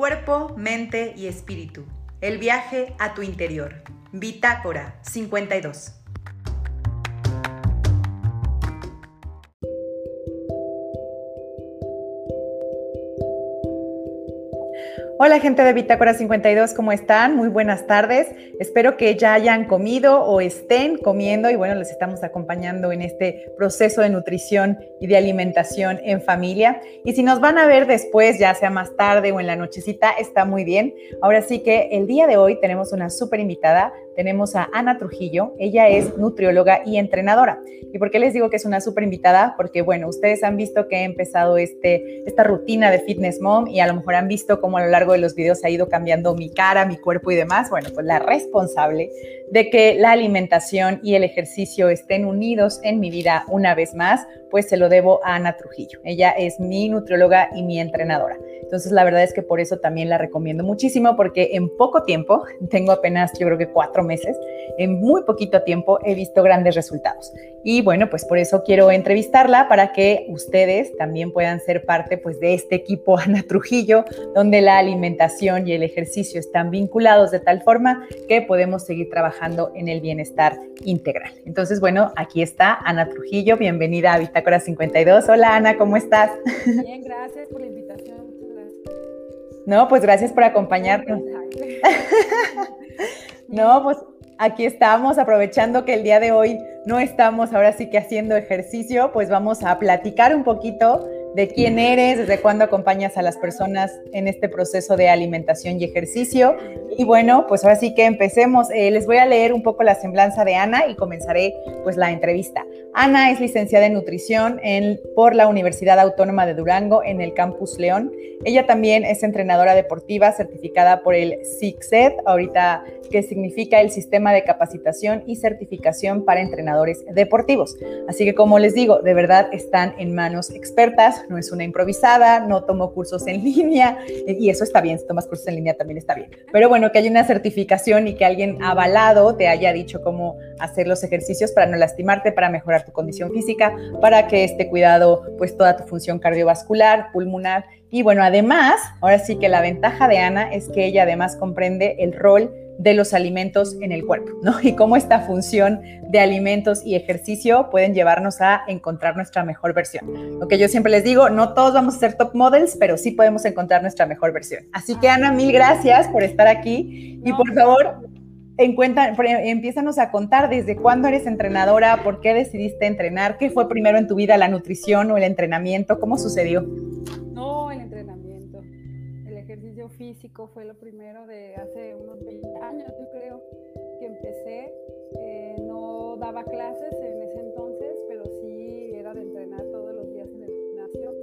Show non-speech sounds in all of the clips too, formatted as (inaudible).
Cuerpo, mente y espíritu. El viaje a tu interior. Bitácora 52. Hola gente de Bitácora 52, ¿cómo están? Muy buenas tardes. Espero que ya hayan comido o estén comiendo y bueno, les estamos acompañando en este proceso de nutrición y de alimentación en familia. Y si nos van a ver después, ya sea más tarde o en la nochecita, está muy bien. Ahora sí que el día de hoy tenemos una súper invitada, tenemos a Ana Trujillo. Ella es nutrióloga y entrenadora. ¿Y por qué les digo que es una súper invitada? Porque, bueno, ustedes han visto que he empezado este, esta rutina de Fitness Mom y a lo mejor han visto cómo a lo largo de los videos ha ido cambiando mi cara, mi cuerpo y demás. Bueno, pues la responsable de que la alimentación y el ejercicio estén unidos en mi vida una vez más, pues se lo debo a Ana Trujillo. Ella es mi nutrióloga y mi entrenadora. Entonces, la verdad es que por eso también la recomiendo muchísimo, porque en poco tiempo, (laughs) tengo apenas yo creo que cuatro meses, en muy poquito tiempo he visto grandes resultados. Y bueno, pues por eso quiero entrevistarla para que ustedes también puedan ser parte pues de este equipo (laughs) Ana Trujillo, donde la alimentación y el ejercicio están vinculados de tal forma que podemos seguir trabajando en el bienestar integral. Entonces, bueno, aquí está Ana Trujillo, bienvenida a Bitácora 52. Hola Ana, ¿cómo estás? Bien, gracias por la invitación. No, pues gracias por acompañarnos. no, pues aquí estamos aprovechando que el día de hoy no estamos ahora sí que haciendo ejercicio, pues vamos a platicar un poquito de quién eres, desde cuándo acompañas a las personas en este proceso de alimentación y ejercicio. Y bueno, pues ahora sí que empecemos. Eh, les voy a leer un poco la semblanza de Ana y comenzaré pues la entrevista. Ana es licenciada en nutrición por la Universidad Autónoma de Durango en el Campus León. Ella también es entrenadora deportiva certificada por el SICSED, ahorita que significa el Sistema de Capacitación y Certificación para Entrenadores Deportivos. Así que como les digo, de verdad están en manos expertas, no es una improvisada, no tomo cursos en (laughs) línea y eso está bien, si tomas cursos en línea también está bien. Pero bueno, que hay una certificación y que alguien avalado te haya dicho cómo hacer los ejercicios para no lastimarte, para mejorar tu condición física, para que esté cuidado pues toda tu función cardiovascular, pulmonar y bueno, además, ahora sí que la ventaja de Ana es que ella además comprende el rol de los alimentos en el cuerpo, ¿no? Y cómo esta función de alimentos y ejercicio pueden llevarnos a encontrar nuestra mejor versión. Lo que yo siempre les digo, no todos vamos a ser top models, pero sí podemos encontrar nuestra mejor versión. Así que Ana, mil gracias por estar aquí y por favor, empiezanos a contar desde cuándo eres entrenadora, por qué decidiste entrenar, qué fue primero en tu vida, la nutrición o el entrenamiento, cómo sucedió. Físico fue lo primero de hace unos 20 años, yo creo, que empecé. Eh, no daba clases en ese entonces, pero sí era de entrenar todos los días en el gimnasio.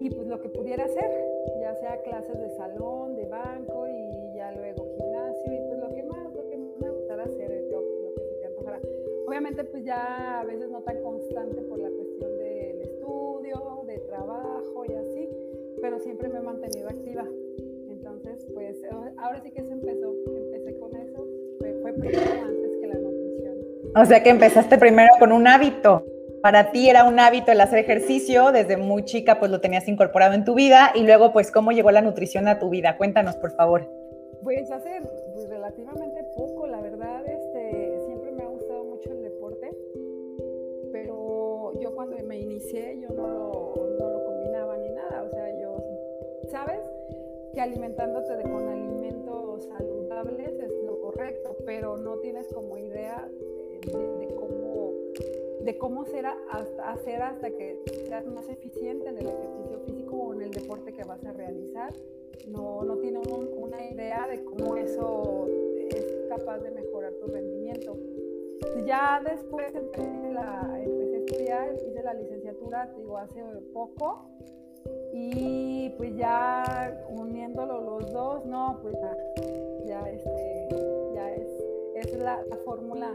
Y pues lo que pudiera hacer, ya sea clases de salón, de banco y ya luego gimnasio y pues lo que más, lo que más me gustara hacer, lo que se te antojara. Obviamente pues ya a veces no tan constante por la cuestión del estudio, de trabajo y así, pero siempre me he mantenido activa. Ahora sí que se empezó, empecé con eso, fue, fue primero antes que la nutrición. O sea que empezaste primero con un hábito. Para ti era un hábito el hacer ejercicio, desde muy chica pues lo tenías incorporado en tu vida y luego pues cómo llegó la nutrición a tu vida. Cuéntanos por favor. Pues hace pues, relativamente poco, la verdad, este, siempre me ha gustado mucho el deporte, pero yo cuando me inicié yo no lo, no lo combinaba ni nada, o sea, yo, ¿sabes? Que alimentándote de, con saludables es lo correcto, pero no tienes como idea de, cómo de cómo ser hasta, hacer hasta que seas más eficiente en el ejercicio físico o en el deporte que vas a realizar. No, no tiene un, una idea de cómo eso es capaz de mejorar tu rendimiento. Ya después empecé, empecé a estudiar, hice la licenciatura, digo, hace poco, y pues ya uniéndolo los dos, no, pues ya, ya, este, ya es, es la, la fórmula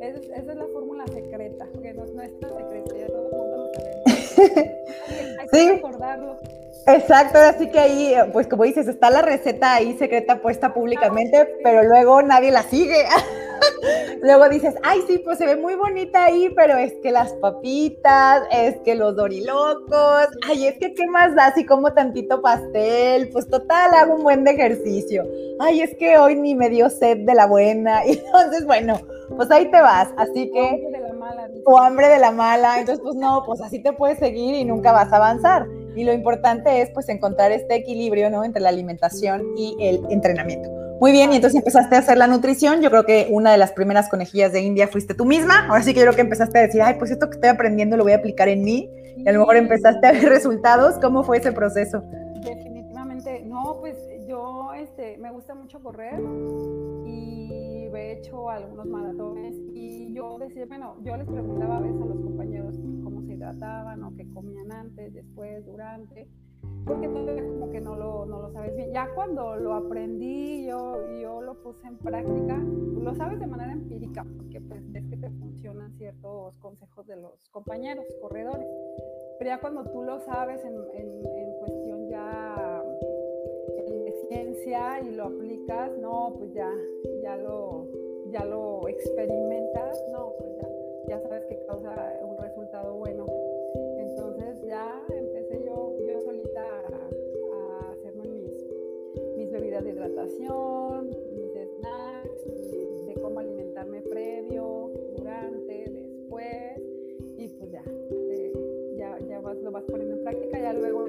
es, esa es la fórmula secreta, que no, no es tan secreta, ya todo el mundo lo sabe. Hay que Sí. recordarlo. Exacto, así que ahí, pues como dices, está la receta ahí secreta puesta públicamente, pero luego nadie la sigue. (laughs) Luego dices, ay, sí, pues se ve muy bonita ahí, pero es que las papitas, es que los dorilocos, ay, es que qué más da si como tantito pastel, pues total, hago un buen de ejercicio. Ay, es que hoy ni me dio sed de la buena. Y (laughs) entonces, bueno, pues ahí te vas. Así que... O hambre de la mala. O hambre de la mala. Entonces, pues no, pues así te puedes seguir y nunca vas a avanzar. Y lo importante es pues encontrar este equilibrio, ¿no? Entre la alimentación y el entrenamiento. Muy bien, y entonces empezaste a hacer la nutrición. Yo creo que una de las primeras conejillas de India fuiste tú misma. Ahora sí que yo creo que empezaste a decir, ay, pues esto que estoy aprendiendo lo voy a aplicar en mí. Y a lo mejor empezaste a ver (laughs) resultados. ¿Cómo fue ese proceso? Definitivamente. No, pues yo este, me gusta mucho correr y he hecho algunos maratones. Y yo decía, bueno, yo les preguntaba a veces a los compañeros cómo se hidrataban o qué comían antes, después, durante porque todavía como que no lo, no lo sabes bien. Ya cuando lo aprendí, yo, yo lo puse en práctica, lo sabes de manera empírica, porque pues es que te funcionan ciertos consejos de los compañeros, corredores. Pero ya cuando tú lo sabes en, en, en cuestión ya de ciencia y lo aplicas, no, pues ya, ya lo, ya lo experimentas, no, pues ya, ya sabes que causa un de hidratación, mis snacks, de cómo alimentarme previo, durante, después, y pues ya, eh, ya, ya vas, lo vas poniendo en práctica, ya luego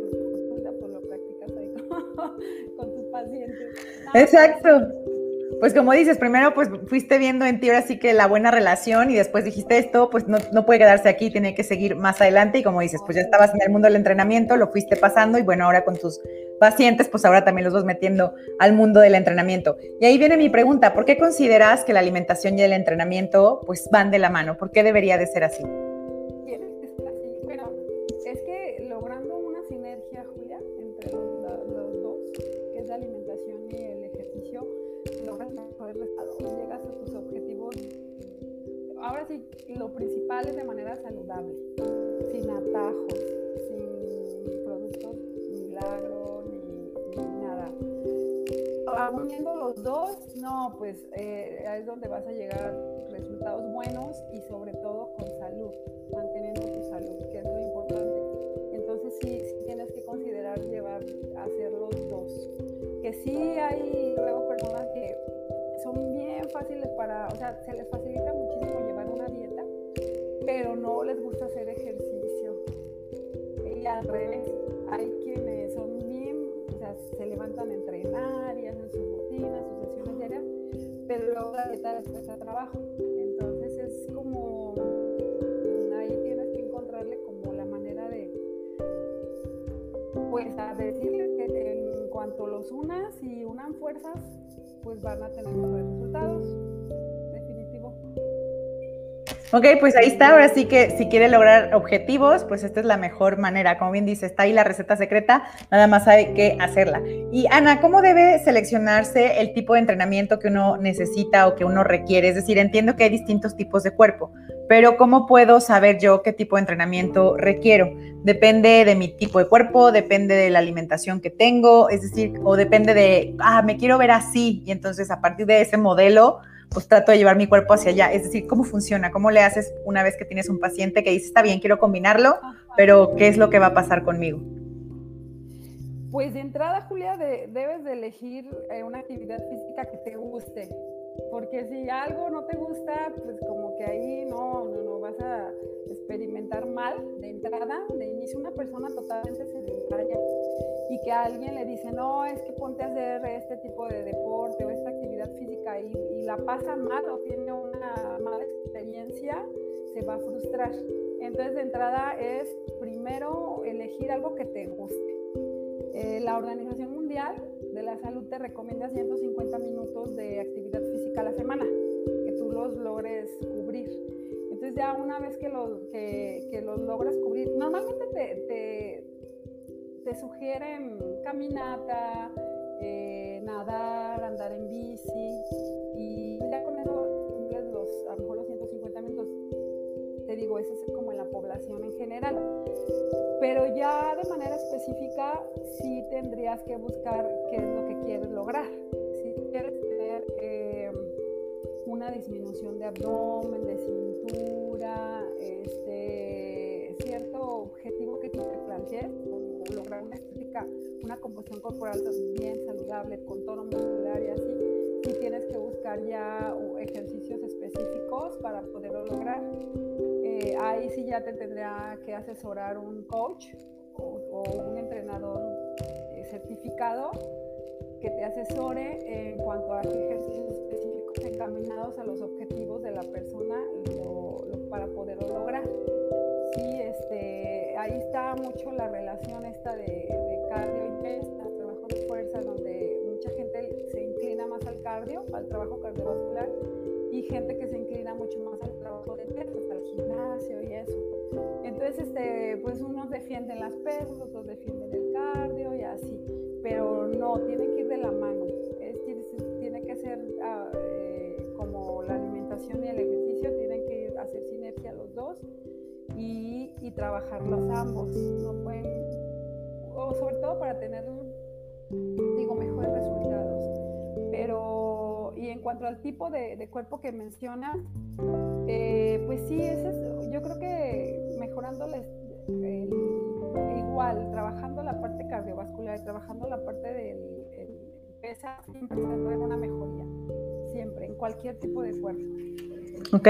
pues lo practicas ahí (laughs) con, tus pacientes. Exacto. Pues como dices, primero pues fuiste viendo en ti ahora sí que la buena relación y después dijiste esto, pues no, no, puede quedarse aquí, tiene que seguir más adelante y como dices, pues ya estabas en el mundo del entrenamiento, lo fuiste pasando y bueno, ahora con tus pacientes, pues ahora también los vas metiendo al mundo del entrenamiento. Y ahí viene mi pregunta, ¿por qué consideras que la alimentación y el entrenamiento pues van de la mano? ¿Por qué debería de ser así? (laughs) Es que logrando una sinergia, Julia, entre los, dos, que es la alimentación y el ejercicio, logras mejor resultado, llegas a tus objetivos. Ahora sí, lo principal es de manera saludable, sin atajos, uniendo los dos, no, pues eh, es donde vas a llegar resultados buenos y sobre todo con salud, manteniendo tu salud, que es lo importante. Entonces sí, tienes que considerar llevar, hacer los dos. Que sí hay luego personas que son bien fáciles para, o sea, se les facilita muchísimo llevar una dieta, pero no les gusta hacer ejercicio. Y al revés, hay quienes son bien, o sea, se levantan a pero luego la dieta después a trabajo. Entonces es como, ahí tienes que encontrarle como la manera de, pues a decirles que en cuanto los unas y unan fuerzas, pues van a tener mejores resultados. Ok, pues ahí está. Ahora sí que si quiere lograr objetivos, pues esta es la mejor manera. Como bien dice, está ahí la receta secreta, nada más hay que hacerla. Y Ana, ¿cómo debe seleccionarse el tipo de entrenamiento que uno necesita o que uno requiere? Es decir, entiendo que hay distintos tipos de cuerpo, pero ¿cómo puedo saber yo qué tipo de entrenamiento requiero? Depende de mi tipo de cuerpo, depende de la alimentación que tengo, es decir, o depende de, ah, me quiero ver así, y entonces a partir de ese modelo pues trato de llevar mi cuerpo hacia allá. Es decir, ¿cómo funciona? ¿Cómo le haces una vez que tienes un paciente que dice, está bien, quiero combinarlo, pero ¿qué es lo que va a pasar conmigo? Pues de entrada, Julia, debes de elegir eh, una actividad física que te guste, porque si algo no te gusta, pues como que ahí no, no, no vas a experimentar mal de entrada, de inicio una persona totalmente sedentaria y que alguien le dice, no, es que ponte a hacer este tipo de deporte o esta y, y la pasa mal o tiene una mala experiencia, se va a frustrar. Entonces, de entrada es primero elegir algo que te guste. Eh, la Organización Mundial de la Salud te recomienda 150 minutos de actividad física a la semana, que tú los logres cubrir. Entonces ya una vez que los, que, que los logras cubrir, normalmente te, te, te sugieren caminata, Pero ya de manera específica sí tendrías que buscar qué es lo que quieres lograr. Si quieres tener eh, una disminución de abdomen, de cintura, este, cierto objetivo que tú te plantees, lograr una estética, una composición corporal bien saludable, con tono muscular y así, si tienes que buscar ya ejercicios específicos para poderlo lograr. Ahí sí ya te tendría que asesorar un coach o, un entrenador eh, certificado que te asesore en cuanto a ejercicios específicos encaminados a los objetivos de la persona para poderlo lograr. Sí, este, ahí está mucho la relación esta de, cardio intensa, trabajo de fuerza, donde mucha gente se inclina más al cardio, al trabajo cardiovascular, y gente que se inclina mucho más al trabajo de pesas, Entonces, este, pues unos defienden las pesas, otros defienden el cardio y así, pero no, tienen que ir de la mano. tiene, que ser ah, eh, como la alimentación y el ejercicio, tienen que hacer sinergia los dos y, y trabajarlos ambos. No pueden, o sobre todo para tener, digo, mejores resultados. Pero, y en cuanto al tipo de, cuerpo que mencionas, eh, pues sí, es, yo creo que mejorándoles igual, trabajando la parte cardiovascular trabajando la parte del pesa, siempre se una mejoría, siempre, en cualquier tipo de cuerpo. ¿Ok?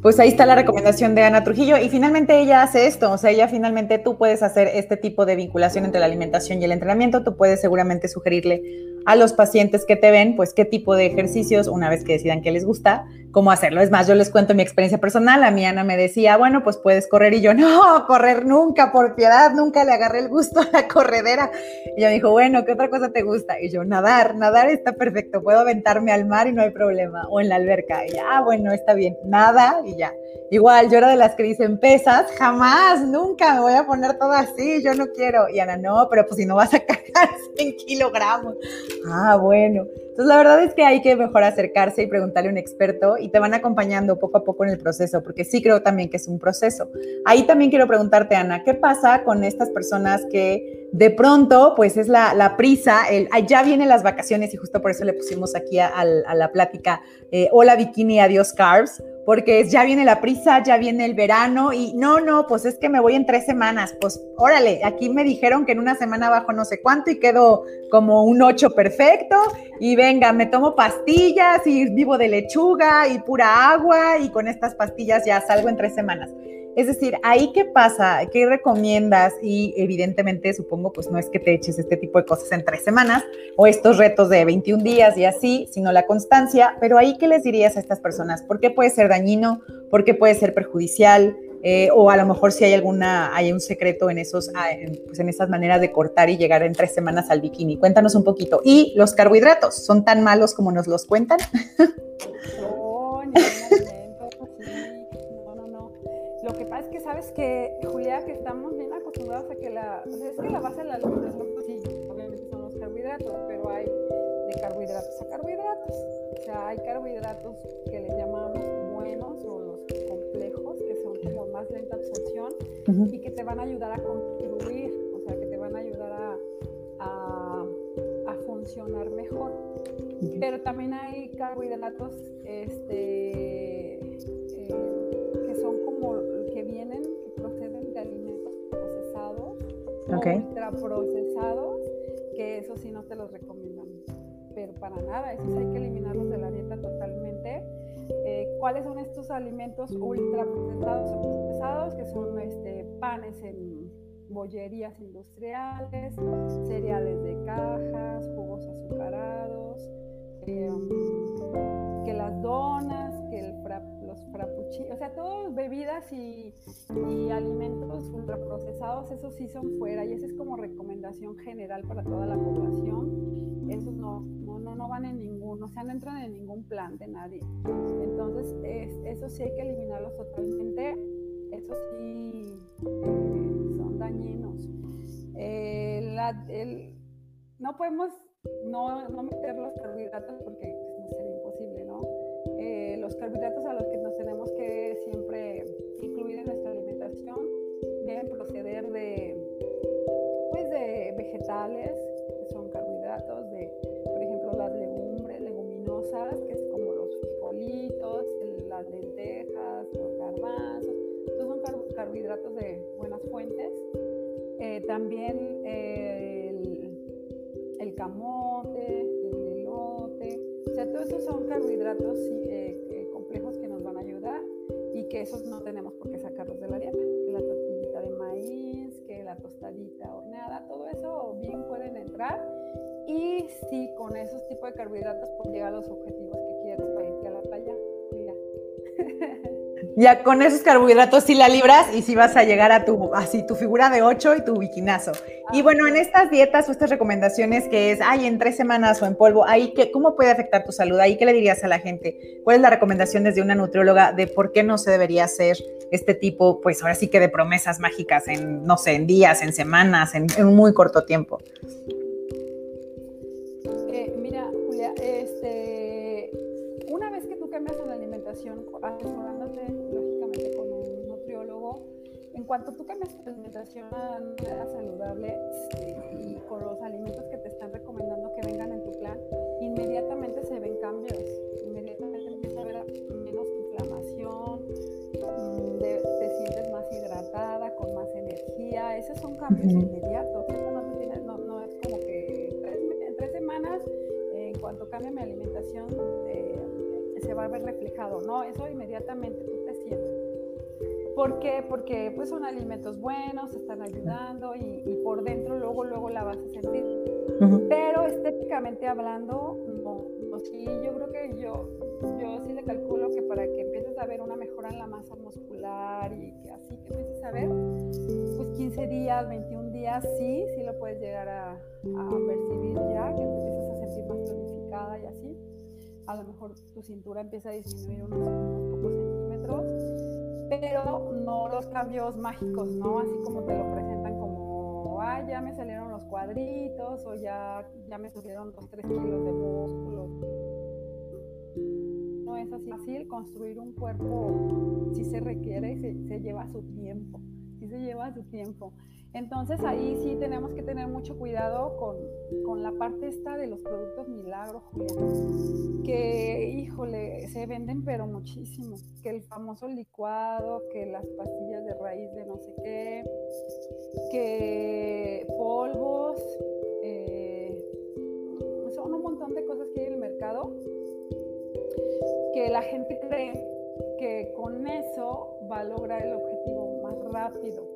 Pues ahí está la recomendación de Ana Trujillo. Y finalmente ella hace esto, o sea, ella finalmente tú puedes hacer este tipo de vinculación entre la alimentación y el entrenamiento, tú puedes seguramente sugerirle a los pacientes que te ven, pues qué tipo de ejercicios, una vez que decidan que les gusta, cómo hacerlo. Es más, yo les cuento mi experiencia personal. A mi Ana me decía, bueno, pues puedes correr. Y yo, no, correr nunca, por piedad, nunca le agarré el gusto a la corredera. Y ella me dijo, bueno, ¿qué otra cosa te gusta? Y yo, nadar, nadar está perfecto. Puedo aventarme al mar y no hay problema. O en la alberca. Y ya, ah, bueno, está bien. Nada y ya. Igual, yo era de las que dicen pesas, jamás, nunca me voy a poner todo así, yo no quiero. Y Ana, no, pero pues si no vas a (laughs) cargar 100 kilogramos. Ah, bueno. Entonces, la verdad es que hay que mejor acercarse y preguntarle a un experto y te van acompañando poco a poco en el proceso, porque sí creo también que es un proceso. Ahí también quiero preguntarte, Ana, ¿qué pasa con estas personas que de pronto, pues es la, prisa, el, ya vienen las vacaciones y justo por eso le pusimos aquí a, la plática, eh, hola bikini, adiós carbs? Porque ya viene la prisa, ya viene el verano y no, no, pues es que me voy en tres semanas, pues órale, aquí me dijeron que en una semana bajo no sé cuánto y quedo como un ocho perfecto y venga, me tomo pastillas y vivo de lechuga y pura agua y con estas pastillas ya salgo en tres semanas. Es decir, ahí qué pasa, qué recomiendas y evidentemente supongo pues no es que te eches este tipo de cosas en tres semanas o estos retos de 21 días y así, sino la constancia, pero ahí qué les dirías a estas personas, ¿por qué puede ser dañino? ¿Por qué puede ser perjudicial? Eh, o a lo mejor si hay alguna, hay un secreto en esos, ah, pues en esas maneras de cortar y llegar en tres semanas al bikini. Cuéntanos un poquito. Y los carbohidratos, ¿son tan malos como nos los cuentan? (laughs) sabes que, Julia, que estamos bien acostumbrados a que la, es que la base de la alimentación, pues sí, obviamente son los carbohidratos, pero hay de carbohidratos a carbohidratos. O sea, hay carbohidratos que les llamamos buenos o los complejos, que son como más lenta absorción y que te van a ayudar a contribuir, o sea, que te van a ayudar a, a, a funcionar mejor. Pero también hay carbohidratos, este, okay. ultraprocesados, que eso sí no te los recomendamos. Pero para nada, esos hay que eliminarlos de la dieta totalmente. Eh, ¿Cuáles son estos alimentos ultraprocesados o procesados? Que son este, panes en bollerías industriales, cereales de cajas, jugos azucarados, eh, que las donas, los frappuccinos, o sea, todas bebidas y, alimentos ultraprocesados, esos sí son fuera y esa es como recomendación general para toda la población. Esos no, no, no, van en ningún, o sea, no entran en ningún plan de nadie. Entonces, es, eso sí hay que eliminarlos totalmente. Eso sí eh, son dañinos. Eh, el, no podemos no, no meter los carbohidratos porque los carbohidratos a los que nos tenemos que carbohidratos de buenas fuentes. Eh, también el, el, camote, el elote, o sea, todos esos son carbohidratos eh, complejos que nos van a ayudar y que esos no tenemos por qué sacarlos de la dieta. Que la tortillita de maíz, que la tostadita o nada, todo eso bien pueden entrar y sí, con esos tipos de carbohidratos pues llegar a los objetivos que quieres para irte a la playa. Mira. (laughs) Ya con esos carbohidratos sí la libras y sí vas a llegar a tu, así, tu figura de 8 y tu bikinazo. y bueno, en estas dietas o estas recomendaciones que es, ay, en tres semanas o en polvo, ahí, ¿qué, ¿cómo puede afectar tu salud? Ahí, ¿qué le dirías a la gente? ¿Cuál es la recomendación desde una nutrióloga de por qué no se debería hacer este tipo, pues ahora sí que de promesas mágicas en, no sé, en días, en semanas, en, en un muy corto tiempo? En cuanto tú cambias tu alimentación a una saludable y con los alimentos que te están recomendando que vengan en tu plan, inmediatamente se ven cambios. Inmediatamente empieza a haber menos inflamación, mm, te sientes más hidratada, con más energía. Esos son cambios inmediatos. No, no, no, es como que en tres semanas, en cuanto cambie mi alimentación, eh, se va a ver reflejado, ¿no? Eso inmediatamente tú te. ¿Por qué? Porque pues son alimentos buenos, están ayudando y, por dentro luego, luego la vas a sentir. Pero estéticamente hablando, no, no, sí, yo creo que yo, yo sí le calculo que para que empieces a ver una mejora en la masa muscular y que así que empieces a ver, pues 15 días, 21 días, sí, sí lo puedes llegar a, a percibir ya, que te empiezas a sentir más tonificada y así a lo mejor tu cintura empieza a disminuir unos, pocos centímetros, pero no los cambios mágicos, ¿no? Así como te lo presentan como, ah, ya me salieron los cuadritos o ya, ya me subieron dos, tres kilos de músculo. No es así fácil construir un cuerpo, si se requiere, se, se lleva su tiempo, sí se lleva su tiempo. Entonces ahí sí tenemos que tener mucho cuidado con, con la parte esta de los productos milagros, que híjole, se venden pero muchísimo, que el famoso licuado, que las pastillas de raíz de no sé qué, que polvos, eh, son un montón de cosas que hay en el mercado que la gente cree que con eso va a lograr el objetivo rápido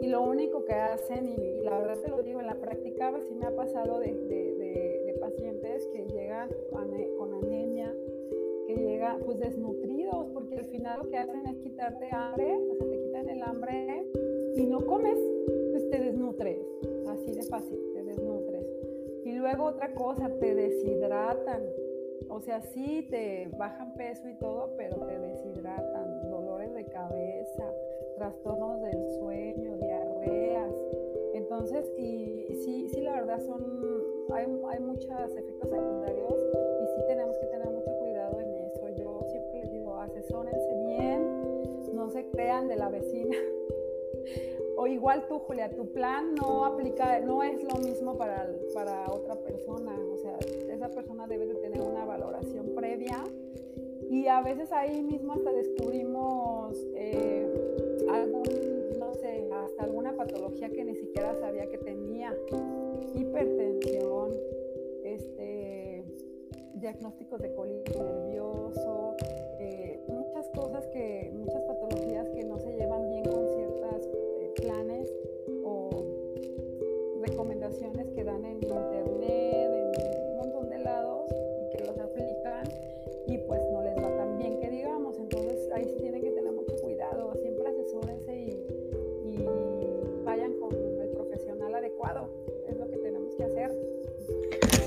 y lo único que hacen, y, la verdad te lo digo, en la práctica sí me ha pasado de, de, pacientes que llegan con anemia, que llegan pues desnutridos, porque al final lo que hacen es quitarte hambre, o sea, te quitan el hambre y no comes, pues te desnutres, así de fácil, te desnutres. Y luego otra cosa, te deshidratan, o sea, sí te bajan peso y todo, pero te deshidratan, de trastornos del sueño, diarreas. Entonces, y, sí, sí, la verdad son, hay, hay muchos efectos secundarios y sí tenemos que tener mucho cuidado en eso. Yo siempre les digo, asesórense bien, no se crean de la vecina. (laughs) o igual tú, Julia, tu plan no aplica, no es lo mismo para, para otra persona. O sea, esa persona debe de tener una valoración previa y a veces ahí mismo hasta descubrimos eh, algún, no sé, hasta alguna patología que ni siquiera sabía que tenía, hipertensión, este, diagnósticos de colitis nervioso,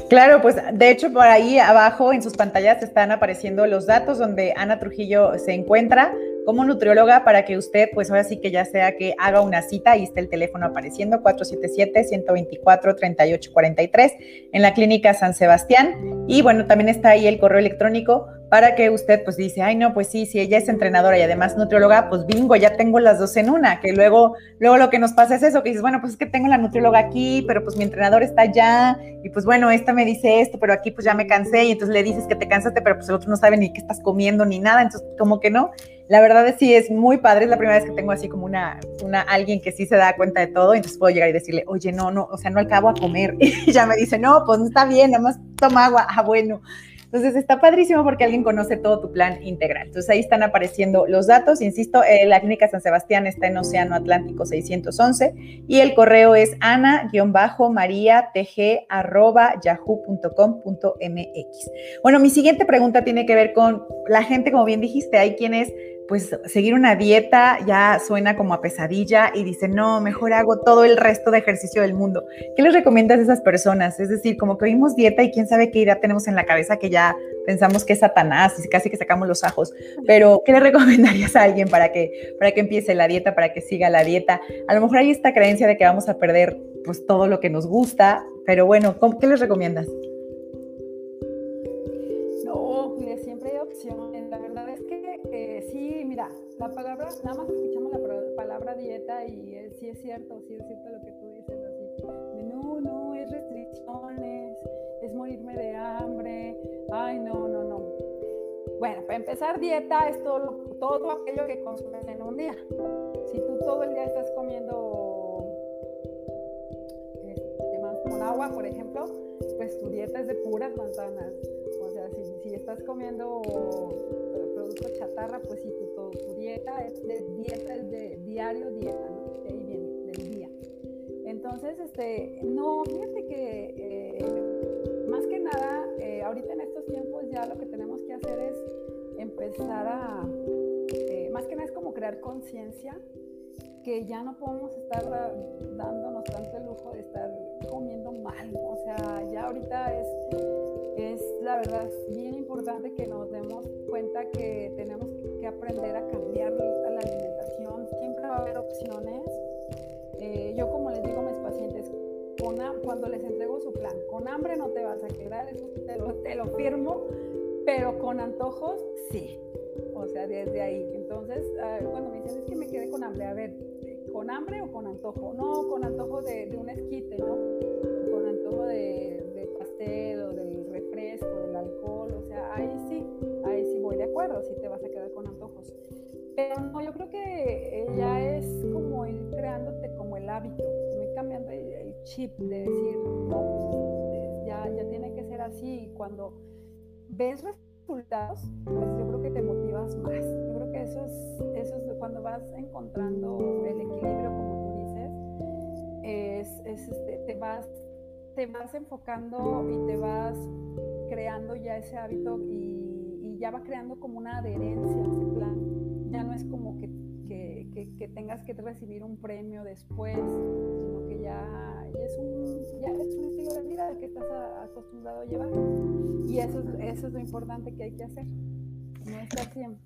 Claro, pues de hecho por ahí abajo en sus pantallas están apareciendo los datos donde Ana Trujillo se encuentra como nutrióloga para que usted, pues ahora sí que ya sea que haga una cita, ahí está el teléfono apareciendo, 477-124-3843 en la clínica San Sebastián. Y bueno, también está ahí el correo electrónico para que usted pues dice, ay no, pues sí, si ella es entrenadora y además nutrióloga, pues bingo, ya tengo las dos en una, que luego, luego lo que nos pasa es eso, que dices, bueno, pues es que tengo la nutrióloga aquí, pero pues mi entrenador está allá, y pues bueno, esta me dice esto, pero aquí pues ya me cansé, y entonces le dices que te cansaste, pero pues el otro no sabe ni qué estás comiendo ni nada, entonces como que no. La verdad es sí, es muy padre, es la primera vez que tengo así como una, una, alguien que sí se da cuenta de todo, entonces puedo llegar y decirle, oye, no, no, o sea, no acabo a comer, (laughs) y ya me dice, no, pues no está bien, nada más toma agua, ah, bueno. Entonces está padrísimo porque alguien conoce todo tu plan integral. Entonces ahí están apareciendo los datos. Insisto, eh, la clínica San Sebastián está en Océano Atlántico 611 y el correo es ana-maria-tg.yahoo.com.mx. Bueno, mi siguiente pregunta tiene que ver con la gente, como bien dijiste, hay quienes pues seguir una dieta ya suena como a pesadilla y dicen, no, mejor hago todo el resto de ejercicio del mundo. ¿Qué les recomiendas a esas personas? Es decir, como que oímos dieta y quién sabe qué idea tenemos en la cabeza que ya pensamos que es Satanás y casi que sacamos los ajos. Pero, ¿qué le (laughs) recomendarías a alguien para que, para que empiece la dieta, para que siga la dieta? A lo mejor hay esta creencia de que vamos a perder pues todo lo que nos gusta, pero bueno, ¿qué les recomiendas? La palabra, nada más escuchamos la palabra dieta y sí es cierto, sí es cierto lo que tú dices, así, no, no, es restricciones, es morirme de hambre, ay, no, no, no. Bueno, para empezar, dieta es todo, todo aquello que consumes en un día. Si tú todo el día estás comiendo este, con agua, por ejemplo, pues tu dieta es de puras manzanas. O sea, si, si estás comiendo producto chatarra, pues si tu, dieta es de dieta, es de diario dieta, ¿no? De ahí viene, del día. Entonces, este, no, fíjate que eh, más que nada, eh, ahorita en estos tiempos ya lo que tenemos que hacer es empezar a, eh, más que nada es como crear conciencia que ya no podemos estar dándonos tanto el lujo de estar comiendo mal, o sea, ya ahorita es es la verdad bien importante que nos demos cuenta que tenemos que aprender a cambiar la alimentación. Siempre va a haber opciones. Eh, yo como les digo a mis pacientes, cuando les entrego su plan, con hambre no te vas a quedar, eso te lo, te lo firmo, pero con antojos sí. O sea, desde ahí. Entonces, cuando me dicen es que me quedé con hambre, a ver, ¿con hambre o con antojo? No, con antojo de, de un esquite, ¿no? Con antojo de, de pastel Pero no, yo creo que ya es como ir creándote como el hábito, ir cambiando el chip de decir, no, ya, ya tiene que ser así. Y cuando ves resultados, pues yo creo que te motivas más. Yo creo que eso es, eso es cuando vas encontrando el equilibrio, como tú dices, es, es este, te vas te vas enfocando y te vas creando ya ese hábito y, ya va creando como una adherencia a ese plan. Ya no es como que, que, tengas que recibir un premio después, sino que ya, es, un, ya es un estilo de vida que estás acostumbrado a llevar. Y eso, eso es lo importante que hay que hacer. No está siempre.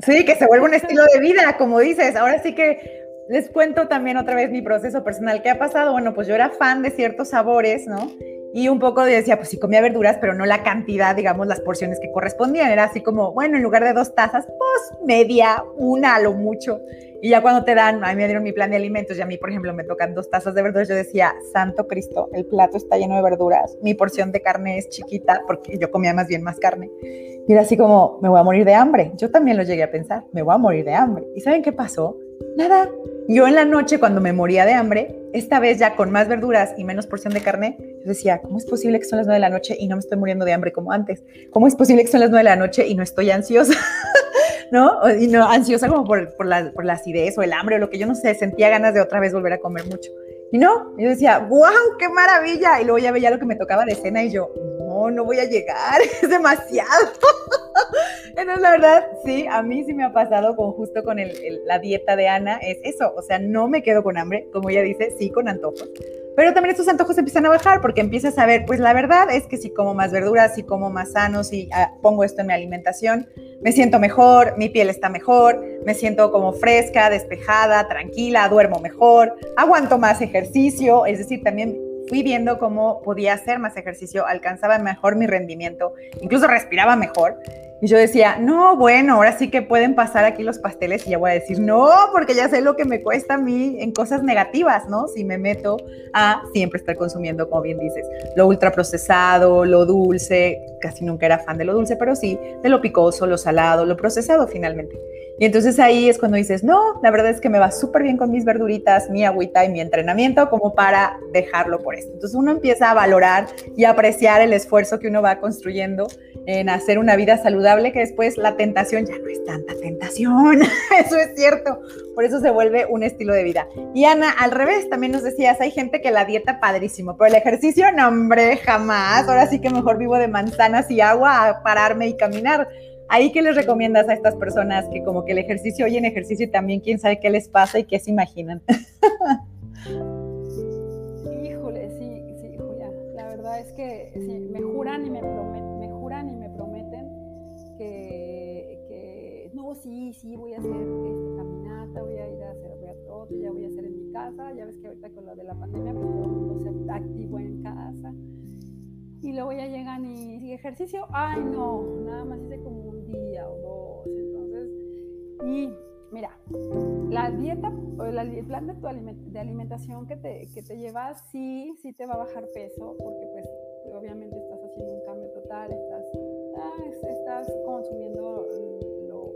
Sí, que se vuelva un estilo de vida, como dices. Ahora sí que les cuento también otra vez mi proceso personal. ¿Qué ha pasado? Bueno, pues yo era fan de ciertos sabores, ¿no? Y un poco decía, pues sí comía verduras, pero no la cantidad, digamos, las porciones que correspondían. Era así como, bueno, en lugar de dos tazas, pues media, una lo mucho. Y ya cuando te dan, a mí me dieron mi plan de alimentos y a mí, por ejemplo, me tocan dos tazas de verduras, yo decía, Santo Cristo, el plato está lleno de verduras, mi porción de carne es chiquita, porque yo comía más bien más carne. Y era así como, me voy a morir de hambre. Yo también lo llegué a pensar, me voy a morir de hambre. ¿Y saben qué pasó? Nada. Yo en la noche, cuando me moría de hambre, esta vez ya con más verduras y menos porción de carne, yo decía, ¿cómo es posible que son las nueve de la noche y no me estoy muriendo de hambre como antes? ¿Cómo es posible que son las nueve de la noche y no estoy ansiosa? (laughs) ¿No? Y no ansiosa como por, por, la, por la acidez o el hambre o lo que yo no sé, sentía ganas de otra vez volver a comer mucho. Y no, yo decía, wow, qué maravilla. Y luego ya veía lo que me tocaba de cena y yo, no, no voy a llegar, (laughs) es demasiado. (laughs) Entonces, la verdad, sí, a mí sí me ha pasado con justo con la dieta de Ana, es eso, o sea, no me quedo con hambre, como ella dice, sí con antojos, pero también estos antojos empiezan a bajar porque empiezas a ver, pues la verdad es que si como más verduras, si como más sano, si ah, pongo esto en mi alimentación, me siento mejor, mi piel está mejor, me siento como fresca, despejada, tranquila, duermo mejor, aguanto más ejercicio, es decir, también fui viendo cómo podía hacer más ejercicio, alcanzaba mejor mi rendimiento, incluso respiraba mejor. Y yo decía, no, bueno, ahora sí que pueden pasar aquí los pasteles y ya voy a decir, no, porque ya sé lo que me cuesta a mí en cosas negativas, ¿no? Si me meto a siempre estar consumiendo, como bien dices, lo ultraprocesado, lo dulce, casi nunca era fan de lo dulce, pero sí de lo picoso, lo salado, lo procesado finalmente. Y entonces ahí es cuando dices, no, la verdad es que me va súper bien con mis verduritas, mi agüita y mi entrenamiento como para dejarlo por esto. Entonces uno empieza a valorar y apreciar el esfuerzo que uno va construyendo en hacer una vida saludable, que después la tentación ya no es tanta tentación. (laughs) eso es cierto. Por eso se vuelve un estilo de vida. Y Ana, al revés, también nos decías, hay gente que la dieta padrísimo, pero el ejercicio, no, hombre, jamás. Ahora sí que mejor vivo de manzanas y agua a pararme y caminar. ¿Ahí qué les recomiendas a estas personas que como que el ejercicio oyen ejercicio y también quién sabe qué les pasa y qué se imaginan? (laughs) Híjole, sí, sí, Julia. La verdad es que sí, me juran y me prometen, me juran y me prometen que, no, sí, sí, voy a hacer este, caminata, voy a ir a hacer todo, ya voy a hacer en mi casa. Ya ves que ahorita con lo de la pandemia, pues todo el mundo se activo en casa y luego ya llegan y sigue ejercicio, ay no, nada más hice como un día o dos, entonces, y mira, la dieta, el plan de, tu de alimentación que te, que te llevas, sí, sí te va a bajar peso, porque pues obviamente estás haciendo un cambio total, estás, ah, estás consumiendo lo,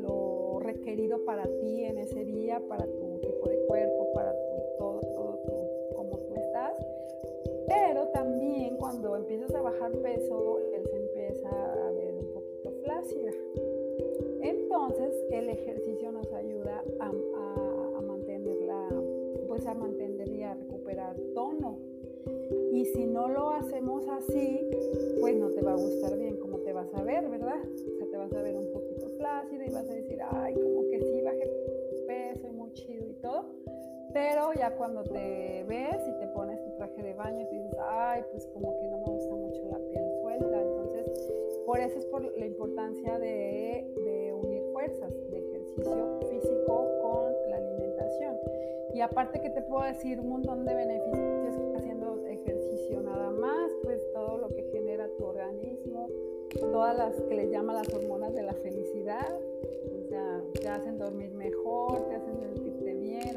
lo requerido para ti en ese día, para tu tipo de cuerpo, pero también cuando empiezas a bajar peso, él se empieza a ver un poquito flácida. Entonces, el ejercicio nos ayuda a, a, mantenerla, pues a mantener y a recuperar tono. Y si no lo hacemos así, pues no te va a gustar bien como te vas a ver, ¿verdad? O sea, te vas a ver un poquito flácida y vas a decir, ay, como que sí bajé peso y muy chido y todo pero ya cuando te ves y traje de baño y dices, ay, pues como que no me gusta mucho la piel suelta. Entonces, por eso es por la importancia de, de unir fuerzas, de ejercicio físico con la alimentación. Y aparte que te puedo decir un montón de beneficios haciendo ejercicio nada más, pues todo lo que genera tu organismo, todas las que le llaman las hormonas de la felicidad, o sea, te hacen dormir mejor, te hacen sentirte bien,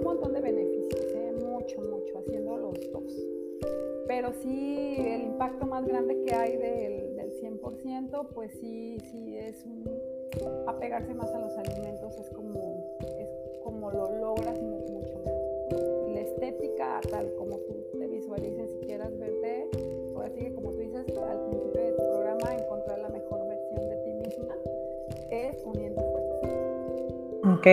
un montón de beneficios, ¿eh? mucho, mucho, haciendo los dos. Pero sí, el impacto más grande que hay del, del 100%, pues sí, sí es un, apegarse más a los alimentos, es como, es como lo logras Ok,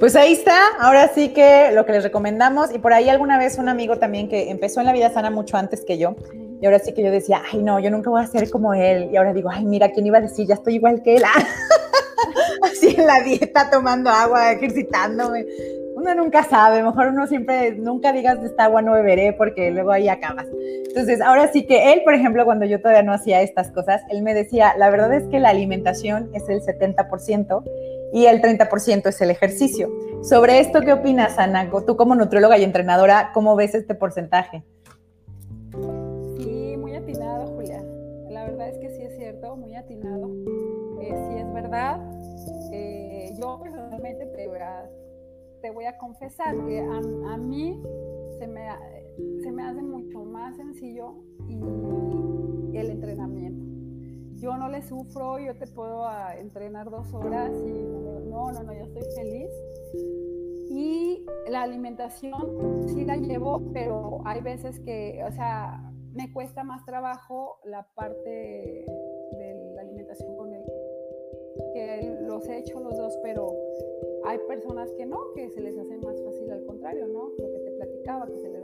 pues ahí está, ahora sí que lo que les recomendamos, y por ahí alguna vez un amigo también que empezó en la vida sana mucho antes que yo, y ahora sí que yo decía, ay no, yo nunca voy a ser como él, y ahora digo, ay mira, ¿quién iba a decir? Ya estoy igual que él, (laughs) así en la dieta, tomando agua, ejercitándome, uno nunca sabe, mejor uno siempre, nunca digas de esta agua no beberé porque luego ahí acabas. Entonces, ahora sí que él, por ejemplo, cuando yo todavía no hacía estas cosas, él me decía, la verdad es que la alimentación es el 70% y el 30% es el ejercicio. Sobre esto, ¿qué opinas, Ana? Tú como nutrióloga y entrenadora, ¿cómo ves este porcentaje? Sí, muy atinado, Julia. La verdad es que sí es cierto, muy atinado. Eh, sí es verdad. Eh, yo personalmente te voy, a, te voy a confesar que a, mí se me, hace mucho más sencillo el entrenamiento yo no le sufro, yo te puedo ah, entrenar dos horas y no, no, no, yo estoy feliz. Y la alimentación sí la llevo, pero hay veces que, o sea, me cuesta más trabajo la parte de la alimentación con él, que los he hecho los dos, pero hay personas que no, que se les hace más fácil al contrario, ¿no? Lo que te platicaba, que se les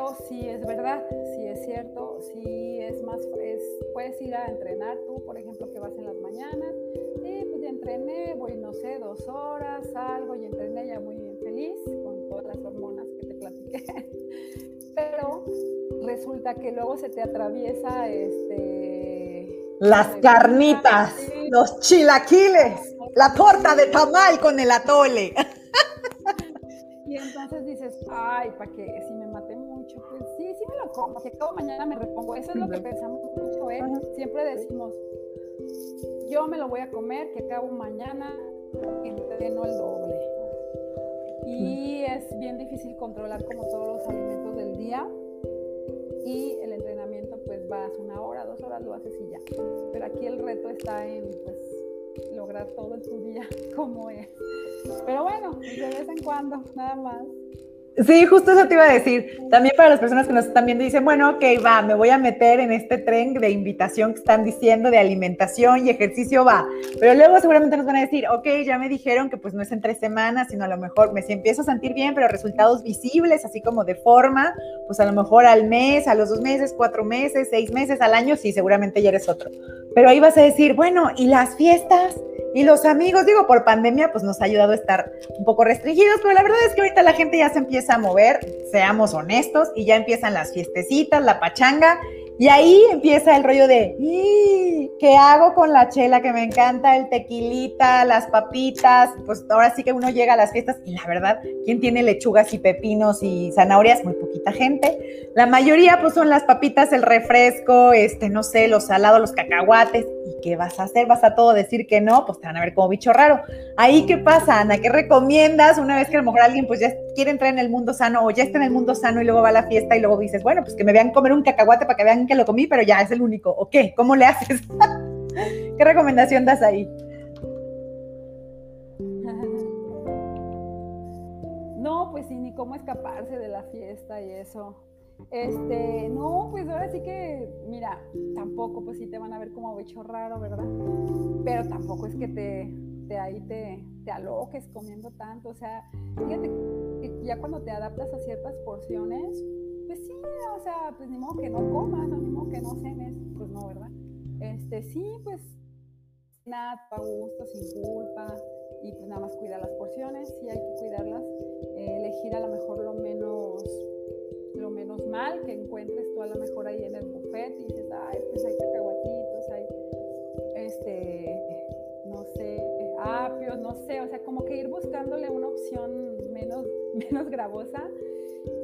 Pero sí es verdad, sí es cierto, sí es más, es, puedes ir a entrenar tú, por ejemplo, que vas en las mañanas, y pues ya entrené, voy, no sé, dos horas, salgo y entrené ya muy bien feliz con todas las hormonas que te platiqué. (laughs) Pero resulta que luego se te atraviesa este... Las carnitas, los chilaquiles la torta de tamal con el atole. (laughs) Y entonces dices, ay, para que si me maté pues sí, sí me lo como, que todo mañana me repongo. Eso es lo que pensamos mucho, ¿eh? Siempre decimos, yo me lo voy a comer, que acabo mañana entreno el doble. Y es bien difícil controlar como todos los alimentos del día. Y el entrenamiento pues vas una hora, dos horas, lo haces y ya. Pero aquí el reto está en pues lograr todo en tu día (laughs) como es. Pero bueno, de vez en cuando, nada más. Sí, justo eso te iba a decir. También para las personas que nos están viendo dicen, bueno, ok, va, me voy a meter en este tren de invitación que están diciendo de alimentación y ejercicio, va. Pero luego seguramente nos van a decir, ok, ya me dijeron que pues no es en tres semanas, sino a lo mejor me empiezo a sentir bien, pero resultados visibles, así como de forma, pues a lo mejor al mes, a los dos meses, cuatro meses, seis meses, al año, sí, seguramente ya eres otro. Pero ahí vas a decir, bueno, ¿y las fiestas? Y los amigos, digo, por pandemia, pues nos ha ayudado a estar un poco restringidos, pero la verdad es que ahorita la gente ya se empieza a mover, seamos honestos, y ya empiezan las fiestecitas, la pachanga, y ahí empieza el rollo de, ¿qué hago con la chela que me encanta? El tequilita, las papitas. Pues ahora sí que uno llega a las fiestas y la verdad, ¿quién tiene lechugas y pepinos y zanahorias? Muy poquita gente. La mayoría pues son las papitas, el refresco, este, no sé, los salados, los cacahuates. ¿Y qué vas a hacer? ¿Vas a todo decir que no? Pues te van a ver como bicho raro. Ahí, ¿qué pasa, Ana? ¿Qué recomiendas una vez que a lo mejor alguien pues ya quiere entrar en el mundo sano o ya está en el mundo sano y luego va a la fiesta y luego dices, bueno, pues que me vean comer un cacahuate para que vean que lo comí, pero ya es el único. ¿O qué? ¿Cómo le haces? (laughs) ¿Qué recomendación das ahí? (laughs) No, pues sí, ni cómo escaparse de la fiesta y eso. Este, no, pues ahora sí que, mira, tampoco, pues sí te van a ver como bicho raro, ¿verdad? Pero tampoco es que te, te ahí te, te aloques comiendo tanto, o sea, fíjate que ya cuando te adaptas a ciertas porciones, pues sí, o sea, pues ni modo que no comas, ni modo que no cenes, pues no, ¿verdad? Este, sí, pues nada, a gusto, sin culpa, y pues nada más cuida las porciones, sí hay que cuidarlas, eh, elegir a lo mejor lo menos, menos mal que encuentres tú a lo mejor ahí en el buffet y dices, ay, pues hay cacahuatitos, hay, este, no sé, apios, no sé, o sea, como que ir buscándole una opción menos, (laughs) menos gravosa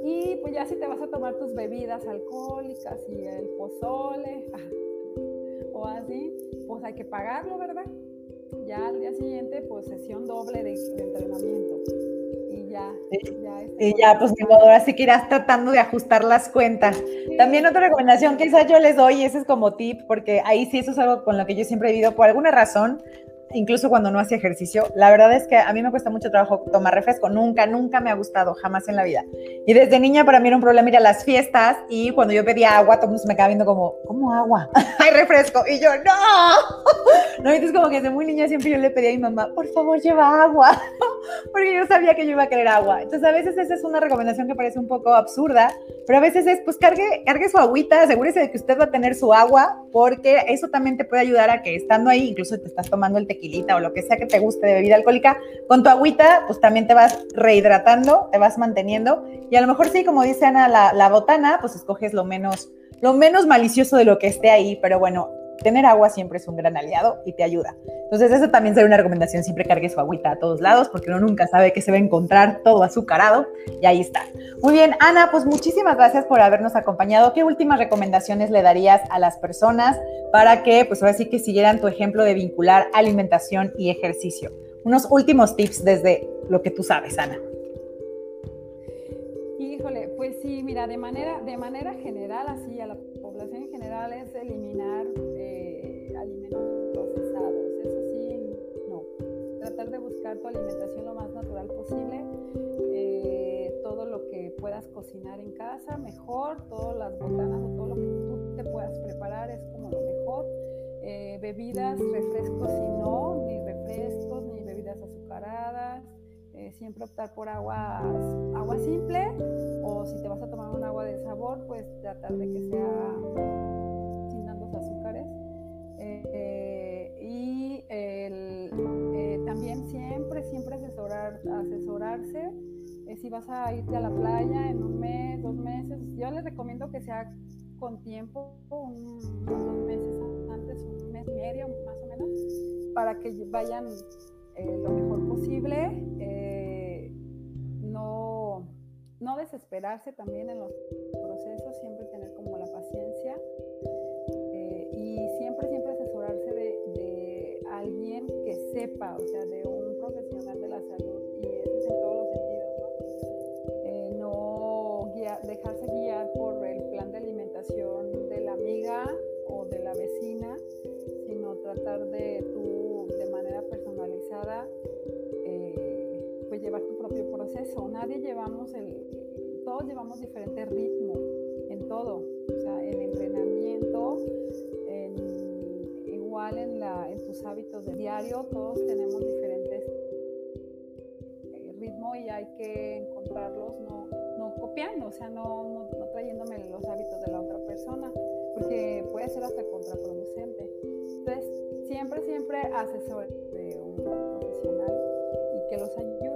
y pues ya si te vas a tomar tus bebidas alcohólicas y el pozole (laughs) o así, pues hay que pagarlo, ¿verdad? Ya al día siguiente, pues sesión doble de, entrenamiento. Y ya, y ya, pues mi ahora sí que irás tratando de ajustar las cuentas. También otra recomendación que quizás yo les doy, ese es como tip, porque ahí sí eso es algo con lo que yo siempre he vivido, por alguna razón, incluso cuando no hacía ejercicio. La verdad es que a mí me cuesta mucho trabajo tomar refresco, nunca, nunca me ha gustado, jamás en la vida. Y desde niña para mí era un problema ir a las fiestas y cuando yo pedía agua, todo el mundo se me quedaba viendo como, ¿cómo agua? (laughs) Hay refresco. Y yo, no. (laughs) No, entonces como que desde muy niña siempre yo le pedía a mi mamá, por favor, lleva agua, (laughs) porque yo sabía que yo iba a querer agua. Entonces a veces esa es una recomendación que parece un poco absurda, pero a veces es, pues cargue, cargue su agüita, asegúrese de que usted va a tener su agua, porque eso también te puede ayudar a que estando ahí, incluso te estás tomando el tequilita o lo que sea que te guste de bebida alcohólica, con tu agüita, pues también te vas rehidratando, te vas manteniendo. Y a lo mejor sí, como dice Ana, la, la botana, pues escoges lo menos, lo menos malicioso de lo que esté ahí, pero bueno, tener agua siempre es un gran aliado y te ayuda. Entonces, eso también sería una recomendación, siempre cargue su agüita a todos lados, porque uno nunca sabe que se va a encontrar todo azucarado, y ahí está. Muy bien, Ana, pues muchísimas gracias por habernos acompañado. ¿Qué últimas recomendaciones le darías a las personas para que, pues ahora sí que siguieran tu ejemplo de vincular alimentación y ejercicio? Unos últimos tips desde lo que tú sabes, Ana. Híjole, pues sí, mira, de manera, de manera general, así a la población en general es eliminar de buscar tu alimentación lo más natural posible. Eh, todo lo que puedas cocinar en casa, mejor. Todas las botanas o todo lo que tú te puedas preparar es como lo mejor. Eh, bebidas, refrescos, si no, ni refrescos, ni bebidas azucaradas. Eh, siempre optar por aguas, agua simple o si te vas a tomar un agua de sabor, pues tratar de que sea. Y el, también siempre, siempre asesorar, asesorarse. Eh, si vas a irte a la playa en un mes, dos meses, yo les recomiendo que sea con tiempo, un, dos meses antes, un mes y medio más o menos, para que vayan eh, lo mejor posible, eh, no, no desesperarse también en los procesos, siempre tener como la paciencia o sea, de un profesional de la salud y eso es en todos los sentidos, ¿no? no dejarse guiar por el plan de alimentación de la amiga o de la vecina, sino tratar de tú, de manera personalizada, eh, pues llevar tu propio proceso. Nadie llevamos el, todos llevamos diferente ritmo en todo, igual en, la, en tus hábitos de diario, todos tenemos diferentes eh, ritmo y hay que encontrarlos, no, no copiando, o sea, no, no, no trayéndome los hábitos de la otra persona porque puede ser hasta contraproducente. Entonces, siempre, siempre asesor de un profesional y que los ayude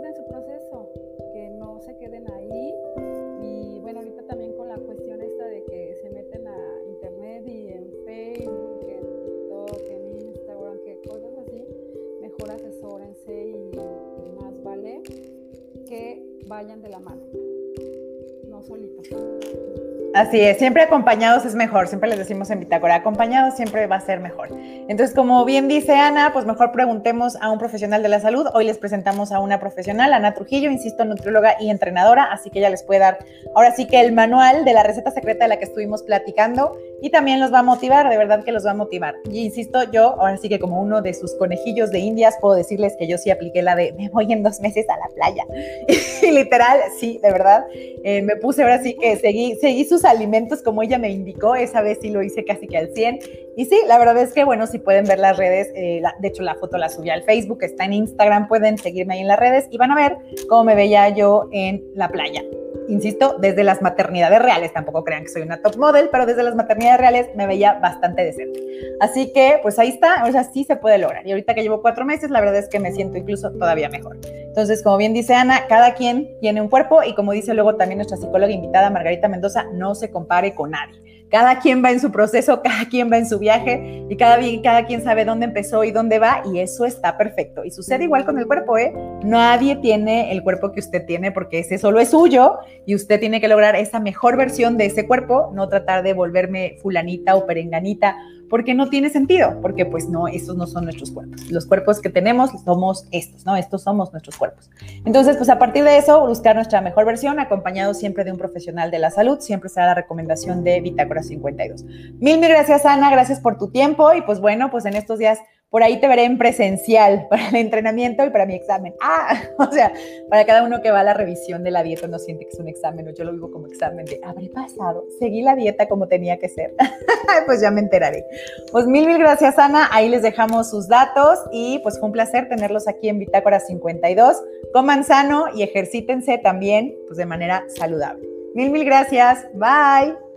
Así es, siempre acompañados es mejor, siempre les decimos en Bitácora, acompañados siempre va a ser mejor. Entonces, como bien dice Ana, pues mejor preguntemos a un profesional de la salud. Hoy les presentamos a una profesional, Ana Trujillo, insisto, nutrióloga y entrenadora, así que ella les puede dar ahora sí que el manual de la receta secreta de la que estuvimos platicando y también los va a motivar, de verdad que los va a motivar. Y insisto, yo ahora sí que como uno de sus conejillos de indias, puedo decirles que yo sí apliqué la de me voy en dos meses a la playa. (laughs) y literal, sí, de verdad, eh, me puse ahora sí que seguí, seguí sus alimentos como ella me indicó, esa vez sí lo hice casi que al 100. Y sí, la verdad es que, bueno, si pueden ver las redes, eh, de hecho la foto la subí al Facebook, está en Instagram, pueden seguirme ahí en las redes y van a ver cómo me veía yo en la playa insisto, desde las maternidades reales, tampoco crean que soy una top model, pero desde las maternidades reales me veía bastante decente. Así que, pues ahí está, o sea, sí se puede lograr. Y ahorita que llevo cuatro meses, la verdad es que me siento incluso todavía mejor. Entonces, como bien dice Ana, cada quien tiene un cuerpo y como dice luego también nuestra psicóloga invitada, Margarita Mendoza, no se compare con nadie. Cada quien va en su proceso, (laughs) cada quien va en su viaje y cada, cada quien sabe dónde empezó y dónde va y eso está perfecto. Y sucede igual con el cuerpo, ¿eh? Nadie tiene el cuerpo que usted tiene porque ese solo es suyo y usted tiene que lograr esa mejor versión de ese cuerpo, no tratar de volverme fulanita o perenganita porque no tiene sentido, porque pues no, esos no son nuestros cuerpos. Los cuerpos que tenemos somos estos, ¿no? Estos somos nuestros cuerpos. Entonces, pues a partir de eso, buscar nuestra mejor versión, acompañado siempre de un profesional de la salud, siempre será la recomendación de Bitácora 52. Mil, mil gracias, Ana, gracias por tu tiempo y pues bueno, pues en estos días por ahí te veré en presencial (laughs) para el entrenamiento y para mi examen. Ah, (laughs) o sea, para cada uno que va a la revisión de la dieta no siente que es un examen, yo lo vivo como examen de, ¿habré pasado? ¿Seguí la dieta como tenía que ser? (laughs) pues ya me enteraré. Pues mil, mil gracias, Ana. Ahí les dejamos sus datos y pues fue un placer tenerlos aquí en Bitácora 52. Coman sano y ejercítense también pues de manera saludable. Mil, mil gracias. Bye.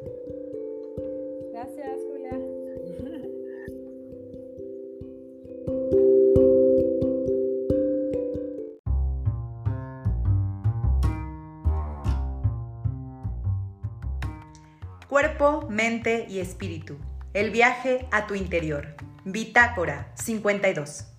Cuerpo, mente y espíritu. El viaje a tu interior. Bitácora 52.